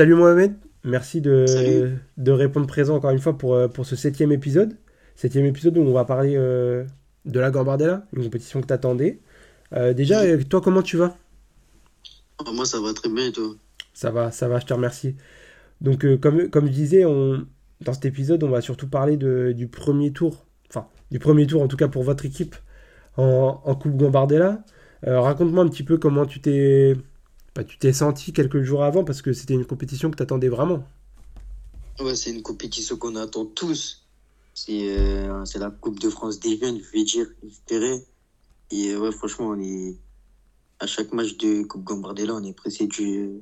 Salut Mohamed, merci de, de, répondre présent encore une fois pour, euh, pour ce septième épisode. Septième épisode où on va parler euh, de la Gambardella, une compétition que tu attendais. Euh, déjà, toi, comment tu vas? Ah, Moi, ça va très bien et toi? Ça va, ça va, je te remercie. Donc, comme, comme je disais, on, dans cet épisode, on va surtout parler de, du premier tour, enfin, du premier tour en tout cas pour votre équipe en, en Coupe Gambardella. Raconte-moi un petit peu comment tu t'es bah, tu t'es senti quelques jours avant parce que c'était une compétition que tu attendais vraiment. Ouais, c'est une compétition qu'on attend tous. C'est euh, la Coupe de France des jeunes, je vais dire, espérer. Et euh, ouais, franchement, on est à chaque match de Coupe Gambardella, on est pressé du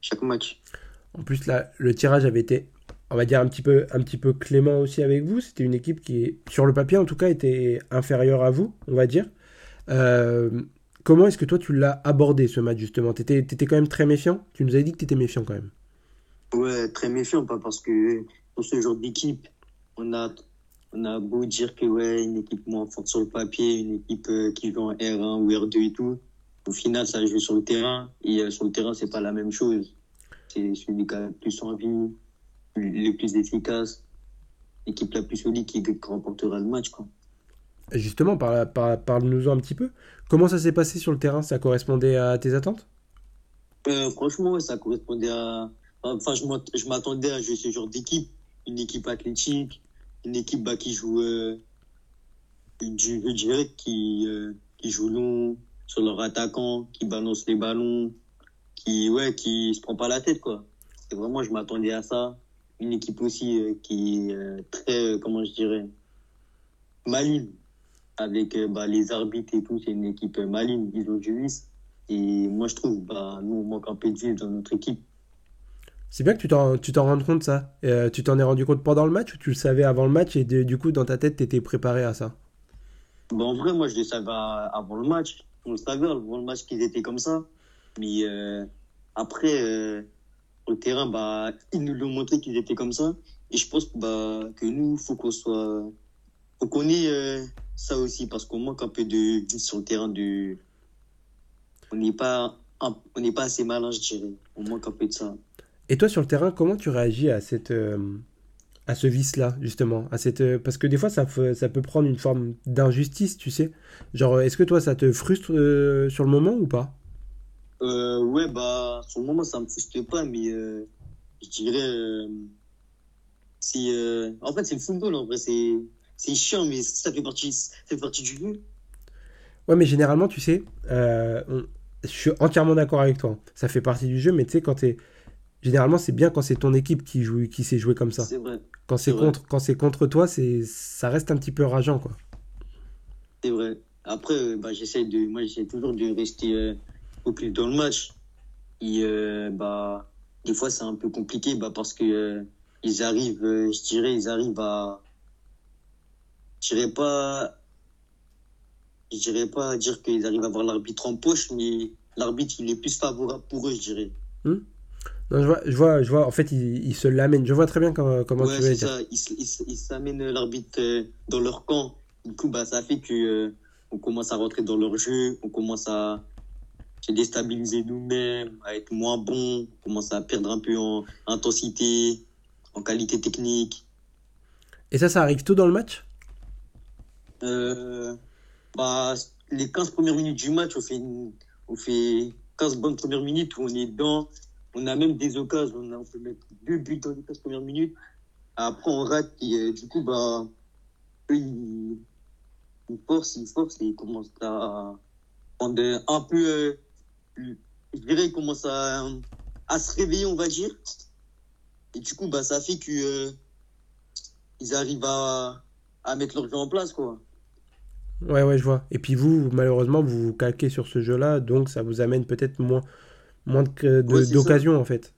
chaque match. En plus, là, le tirage avait été, on va dire, un petit peu, un petit peu clément aussi avec vous. C'était une équipe qui, sur le papier en tout cas, était inférieure à vous, on va dire. Euh, Comment est-ce que toi tu l'as abordé ce match justement? Tu étais, quand même très méfiant? Tu nous avais dit que tu étais méfiant quand même. Ouais, très méfiant, pas parce que pour ce genre d'équipe, on a, on a beau dire que ouais, une équipe moins forte sur le papier, une équipe euh, qui joue en R1 ou R2 et tout. Au final, ça joue sur le terrain et euh, sur le terrain, c'est pas la même chose. C'est celui qui a le plus envie, le plus efficace, l'équipe la plus solide qui remportera le match. Quoi. Justement, parle-nous-en un petit peu. Comment ça s'est passé sur le terrain? Ça correspondait à tes attentes? Euh, Franchement, ça correspondait à. Enfin, je m'attendais à jouer ce genre d'équipe. Une équipe athlétique, une équipe bah, qui joue. Euh, je dirais qui, euh, qui joue long sur leur attaquant, qui balance les ballons, qui ouais, qui se prend pas la tête quoi. Vraiment, je m'attendais à ça. Une équipe aussi euh, qui est très, comment je dirais, maligne avec euh, bah, les arbitres et tout, c'est une équipe maligne, ils ont du vice. Et moi, je trouve, bah, nous, on manque un peu de dans notre équipe. C'est bien que tu t'en, tu t'en rendes compte, ça. Euh, tu t'en es rendu compte pendant le match ou tu le savais avant le match et du coup, dans ta tête, tu étais préparé à ça? Bah, En vrai, moi, je le savais avant le match. On le savait avant le match qu'ils étaient comme ça. Mais euh, après, au terrain, bah, ils nous l'ont montré qu'ils étaient comme ça. Et je pense bah, que nous, il faut qu'on soit. faut qu'on ait ça aussi, parce qu'on manque un peu de sur le terrain de. On n'est pas, on n'est pas assez malin, je dirais. On manque un peu de ça. Et toi, sur le terrain, comment tu réagis à cette. Euh, à ce vice-là, justement? À cette, euh, Parce que des fois, ça, ça peut prendre une forme d'injustice, tu sais. Genre, est-ce que toi, ça te frustre euh, sur le moment ou pas? Euh, Ouais, bah, sur le moment, ça me frustre pas, mais je dirais. si, en fait, c'est le football, en vrai, c'est c'est chiant, mais ça fait partie, ça fait partie du jeu. Ouais, mais généralement, tu sais, euh, je suis entièrement d'accord avec toi. Ça fait partie du jeu, mais tu sais, quand t'es. Généralement, c'est bien quand c'est ton équipe qui joue, qui sait jouer comme ça. C'est vrai. Quand c'est contre, quand c'est contre toi, c'est, ça reste un petit peu rageant, quoi. C'est vrai. Après, euh, bah, j'essaie de, moi, j'essaie toujours de rester euh, au plus dans le match. Et bah, des fois, c'est un peu compliqué, bah, parce que ils arrivent, je dirais, ils arrivent à je dirais pas, je dirais pas dire qu'ils arrivent à avoir l'arbitre en poche, mais l'arbitre, il est plus favorable pour eux, je dirais. Hmm. non, je vois, je vois, je vois, en fait, il, se l'amène. Je vois très bien comment, comment ouais, tu veux dire. Ça. Ils, s'amènent l'arbitre euh, dans leur camp. Du coup, bah, ça fait que euh, on commence à rentrer dans leur jeu, on commence à se déstabiliser nous-mêmes, à être moins bon, on commence à perdre un peu en intensité, en qualité technique. Et ça, ça arrive tôt dans le match? Euh, bah, les 15 premières minutes du match, on fait, on fait 15 bonnes premières minutes où on est dedans. On a même des occasions, on, a, on peut mettre deux buts dans les 15 premières minutes. Après, on rate, et du coup, bah, eux, ils, ils forcent, ils forcent, et ils commencent à prendre un peu, euh, je dirais, ils commencent à, à se réveiller, on va dire. Et du coup, bah, ça fait que, euh, arrivent à, à mettre leur jeu en place, quoi. Ouais, ouais, je vois. Et puis vous, malheureusement, vous vous calquez sur ce jeu-là, donc ça vous amène peut-être moins, moins d'occasions, en fait.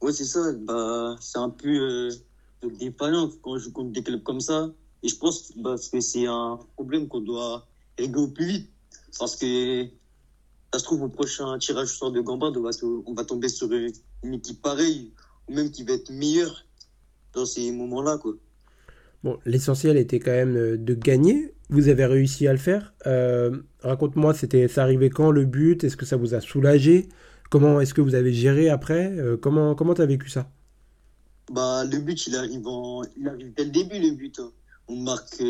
Ouais, c'est ça. Bah, c'est un peu euh, défaillant quand je joue contre des clubs comme ça. Et je pense bah, que c'est un problème qu'on doit régler au plus vite. Parce que ça se trouve, au prochain tirage au sort de Gamba, on va, on va tomber sur une équipe pareille, ou même qui va être meilleure dans ces moments-là, quoi. Bon, l'essentiel était quand même euh, de gagner. Vous avez réussi à le faire. Euh, raconte-moi, c'était, ça arrivait quand le but? Est-ce que ça vous a soulagé? Comment est-ce que vous avez géré après? Comment comment as vécu ça? Bah, le but, il arrive, en... il arrive dès le début, le but. Hein. On marque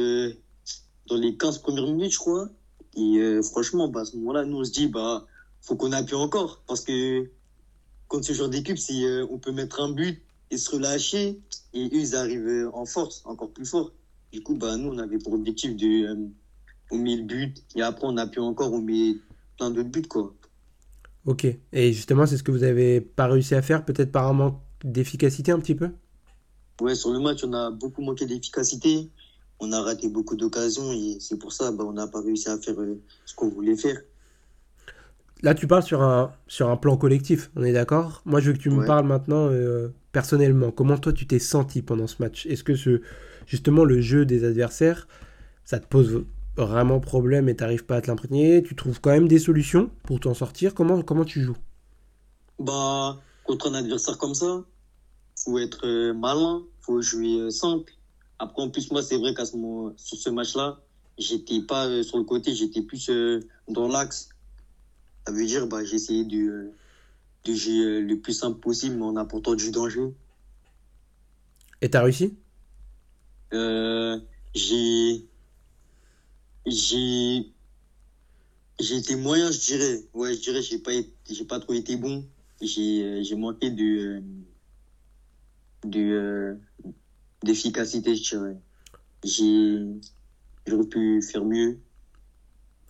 dans les 15 premières minutes, je crois. Et franchement, bah, à ce moment-là, nous, on se dit, bah, faut qu'on appuie encore. Parce que contre ce genre d'équipe, si on peut mettre un but et se relâcher, et eux, ils arrivent en force, encore plus fort. Du coup, bah, nous, on avait pour objectif de, euh, on met le but, et après, on appuie encore, on met plein d'autres buts, quoi. Ok. Et justement, c'est ce que vous avez pas réussi à faire, peut-être par un manque d'efficacité un petit peu? Ouais, sur le match, on a beaucoup manqué d'efficacité. On a raté beaucoup d'occasions et c'est pour ça bah, on n'a pas réussi à faire euh, ce qu'on voulait faire. Là, tu parles sur un, sur un plan collectif, on est d'accord? Moi, je veux que tu me parles maintenant euh, personnellement. Comment toi, tu t'es senti pendant ce match? Est-ce que ce, justement le jeu des adversaires, ça te pose vraiment problème et t'arrives pas à te l'imprégner? Tu trouves quand même des solutions pour t'en sortir? Comment, comment tu joues? Bah, contre un adversaire comme ça, faut être euh, malin, faut jouer euh, simple. Après, en plus, moi, c'est vrai qu'à ce moment, sur ce match-là, j'étais pas sur le côté, j'étais plus dans l'axe ça veut dire, bah, j'ai essayé de, de jouer le plus simple possible, mais en apportant du danger. Et t'as réussi? Euh, J'ai. J'ai. J'ai été moyen, je dirais. Ouais, je dirais, j'ai pas, j'ai pas trop été bon. J'ai, j'ai manqué de. de. d'efficacité, je dirais. J'ai. J'aurais pu faire mieux.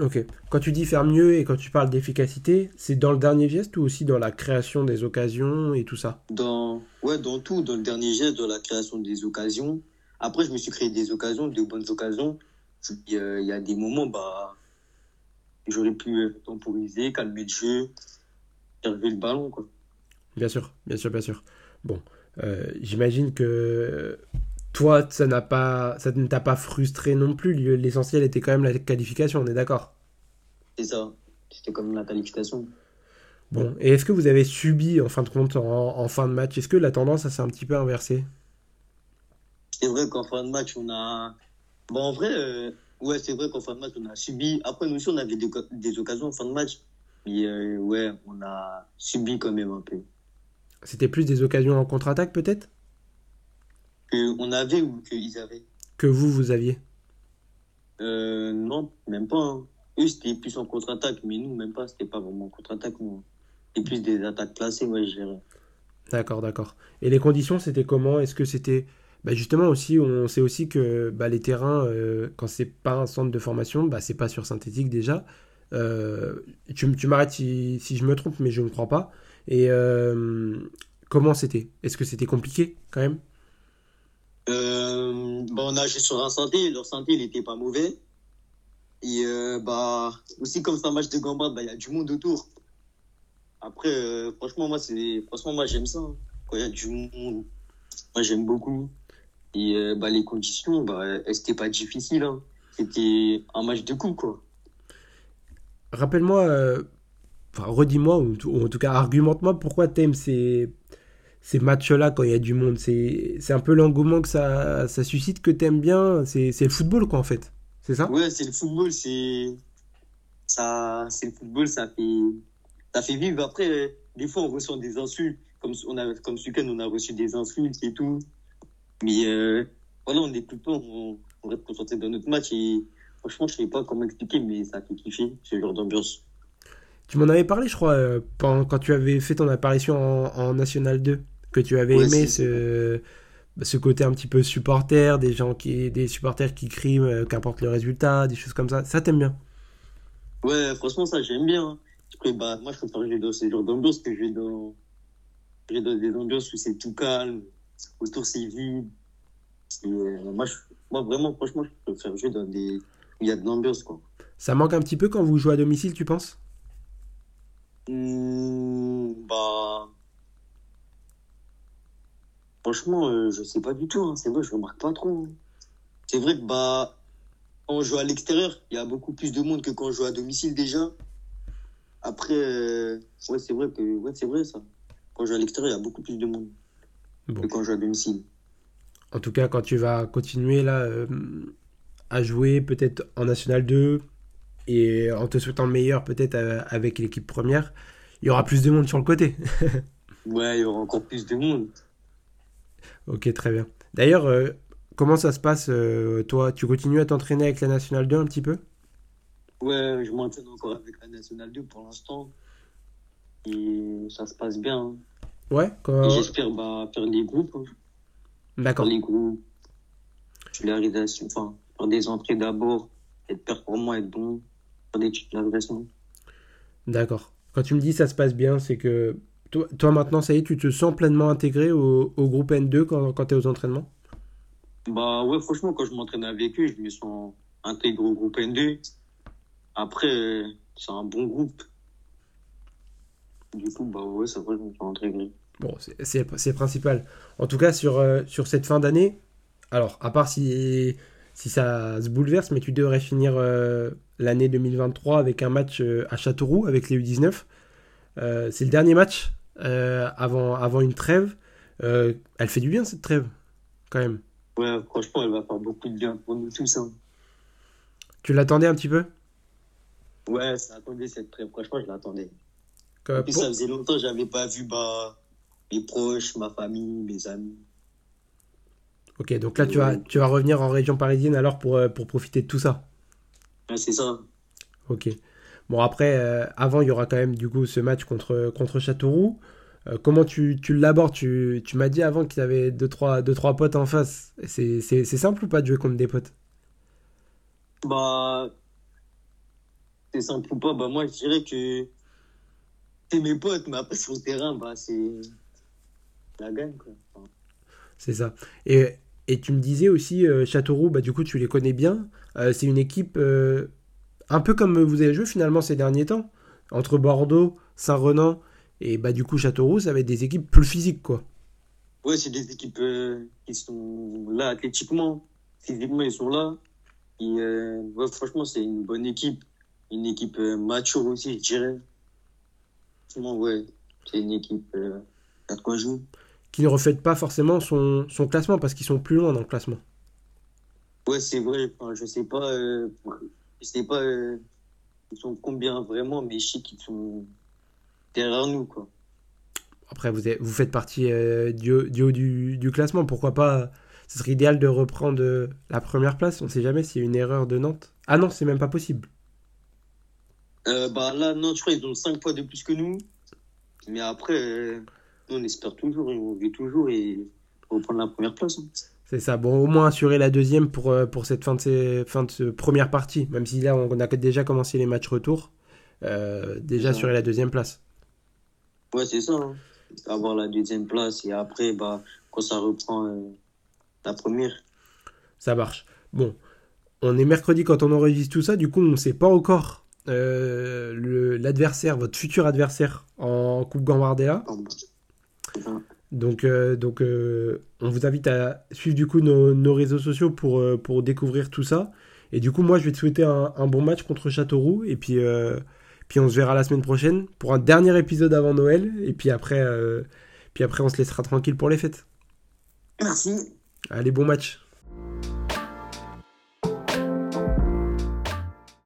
Ok. Quand tu dis faire mieux et quand tu parles d'efficacité, c'est dans le dernier geste ou aussi dans la création des occasions et tout ça? Dans ouais, dans tout, dans le dernier geste, dans la création des occasions. Après, je me suis créé des occasions, de bonnes occasions. Il y a des moments, bah, j'aurais pu temporiser, calmer le jeu, servir le ballon, quoi. Bien sûr, bien sûr, bien sûr. Bon, euh, j'imagine que toi, ça n'a pas, ça ne t'a pas frustré non plus. L'essentiel était quand même la qualification, on est d'accord C'est ça. C'était comme la qualification. Bon, et est-ce que vous avez subi, en fin de compte, en, fin de match, est-ce que la tendance, s'est un petit peu inversée? C'est vrai qu'en fin de match, on a. Bon, en vrai, euh, ouais, c'est vrai qu'en fin de match, on a subi. Après, nous aussi, on avait des, occasions en fin de match. Mais euh, ouais, on a subi quand même un peu. C'était plus des occasions en contre-attaque, peut-être? On avait ou qu'ils avaient Que vous, vous aviez euh, Non, même pas. Hein. Eux, c'était plus en contre-attaque, mais nous, même pas. C'était pas vraiment en contre-attaque, C'était plus des attaques classées, ouais, je dirais. D'accord, d'accord. Et les conditions, c'était comment? Est-ce que c'était. Bah justement aussi, on sait aussi que bah, les terrains, euh, quand c'est pas un centre de formation, bah, c'est pas sur synthétique déjà. Euh, tu, tu m'arrêtes si, si, je me trompe, mais je ne crois pas. Et comment c'était? Est-ce que c'était compliqué quand même? Euh, bah, on a joué sur un santé, leur santé, il était pas mauvais. Et euh, bah aussi comme c'est un match de gambade, bah il y a du monde autour. Après, euh, franchement moi c'est, franchement moi j'aime ça. Hein. Il y a du monde, moi j'aime beaucoup. Et bah les conditions, bah c'était pas difficile. Hein. C'était un match de coups quoi. Rappelle-moi, enfin redis-moi ou, en tout cas argumente-moi pourquoi t'aimes ces ces matchs-là quand il y a du monde. C'est un peu l'engouement que ça, ça suscite que t'aimes bien. C'est le football, quoi, en fait. C'est ça? Ouais, c'est le football. C'est ça, le football. Ça fait, ça fait vivre. Après, des fois, on reçoit des insultes. Comme, on a, comme ce week-end, on a reçu des insultes et tout. Mais euh, voilà, on n'écoute pas. On, on reste concentré dans notre match. Et franchement, je ne sais pas comment expliquer, mais ça fait kiffer ce genre d'ambiance. Tu m'en avais parlé, je crois, euh, quand tu avais fait ton apparition en, en National 2 que tu avais aimé ce, ce côté un petit peu supporter, des gens qui, des supporters qui crient, euh, qu'importe le résultat, des choses comme ça. Ça t'aime bien? Ouais, franchement, ça j'aime bien. Hein. bah, moi, je préfère jouer dans ce genre d'ambiance que jouer dans, dans des ambiances où c'est tout calme, autour c'est vide. Euh, moi, moi, vraiment, franchement, je préfère jouer dans des il y a de l'ambiance, quoi. Ça manque un petit peu quand vous jouez à domicile, tu penses? Mmh, Bah Franchement, euh, je sais pas du tout. Hein. C'est vrai, je remarque pas trop. Hein. C'est vrai que bah, quand on joue à l'extérieur, il y a beaucoup plus de monde que quand on joue à domicile déjà. Après, euh, ouais, c'est vrai que ouais, c'est vrai ça. Quand on joue à l'extérieur, il y a beaucoup plus de monde que quand on joue à domicile. En tout cas, quand tu vas continuer là euh, à jouer peut-être en National 2 et en te souhaitant le meilleur peut-être avec l'équipe première, il y aura plus de monde sur le côté. ouais, il y aura encore plus de monde. Ok, très bien. D'ailleurs, euh, comment ça se passe euh, Toi, tu continues à t'entraîner avec la Nationale 2 un petit peu? Ouais, je m'entraîne encore avec la Nationale 2 pour l'instant. Et ça se passe bien. Hein. Ouais, quand... J'espère bah, faire des groupes. Hein. D'accord. les groupes, titularisation, enfin, faire des entrées d'abord, être performant, être bon, faire des titularisations. D'accord. Quand tu me dis ça se passe bien, c'est que toi, toi, maintenant, ça y est, tu te sens pleinement intégré au, au groupe N2 quand, quand tu es aux entraînements? Bah ouais, franchement, quand je m'entraîne avec eux, je me sens intégré au groupe N2. Après, c'est un bon groupe. Du coup, bah ouais, ça va, je me sens intégré. Bon, c'est principal. En tout cas, sur, euh, sur cette fin d'année, alors, à part si, si ça se bouleverse, mais tu devrais finir euh, l'année 2023 avec un match euh, à Châteauroux avec les U19. c'est le dernier match avant, avant une trêve. elle fait du bien cette trêve, quand même. Ouais, franchement, elle va faire beaucoup de bien pour nous tous. Hein. Tu l'attendais un petit peu? Ouais, ça attendait cette trêve. Franchement, je l'attendais. ça faisait longtemps que j'avais pas vu bah, mes proches, ma famille, mes amis. Ok, donc là, tu vas, tu vas revenir en région parisienne alors pour, euh, pour profiter de tout ça? Ouais, C'est ça. Ok. Bon, après, euh, avant, il y aura quand même du coup ce match contre, contre Châteauroux. Euh, comment tu, tu l'abordes? Tu, tu m'as dit avant qu'il y avait 2-3 deux, trois, deux, trois potes en face. C'est simple ou pas de jouer contre des potes? Bah. C'est simple ou pas? Bah, moi, je dirais que c'est mes potes, mais après, sur le terrain, bah, c'est la gagne, quoi. C'est ça. Et, et, tu me disais aussi, euh, Châteauroux, bah, du coup, tu les connais bien. C'est une équipe un peu comme vous avez joué finalement ces derniers temps. Entre Bordeaux, Saint-Renan et bah, du coup Châteauroux, ça va être des équipes plus physiques, quoi. Ouais, c'est des équipes qui sont là athlétiquement. Physiquement, ils sont là. Et franchement, c'est une bonne équipe. Une équipe mature aussi, je dirais. Franchement, ouais, c'est une équipe quoi Qui ne reflète pas forcément son, son classement parce qu'ils sont plus loin dans le classement. Ouais, c'est vrai. je sais pas, euh, je sais pas, euh, ils sont combien vraiment, mais je sais qu'ils sont derrière nous, quoi. Après, vous, vous faites partie euh, du, haut du, du, classement. Pourquoi pas Ce serait idéal de reprendre la première place. On ne sait jamais s'il y a une erreur de Nantes. Ah non, c'est même pas possible. bah là, Nantes, je crois, ils ont 5 fois de plus que nous. Mais après, on espère toujours, on vit toujours et reprendre la première place. Hein. C'est ça. Bon, au moins assurer la deuxième pour, euh, pour cette fin de, ces, fin de première partie. Même si là, on a déjà commencé les matchs retour. Euh, déjà assurer la deuxième place. Ouais, c'est ça. Hein. Avoir la deuxième place et après, bah, quand ça reprend euh, la première. Ça marche. Bon, on est mercredi quand on enregistre tout ça. Du coup, on ne sait pas encore l'adversaire, votre futur adversaire en Coupe Gambardella. Donc, euh, donc euh, on vous invite à suivre du coup nos, réseaux sociaux pour, euh, pour découvrir tout ça. Et du coup, moi, je vais te souhaiter un, un bon match contre Châteauroux. Et puis, puis, on se verra la semaine prochaine pour un dernier épisode avant Noël. Et puis après, puis après on se laissera tranquille pour les fêtes. Merci. Allez, bon match.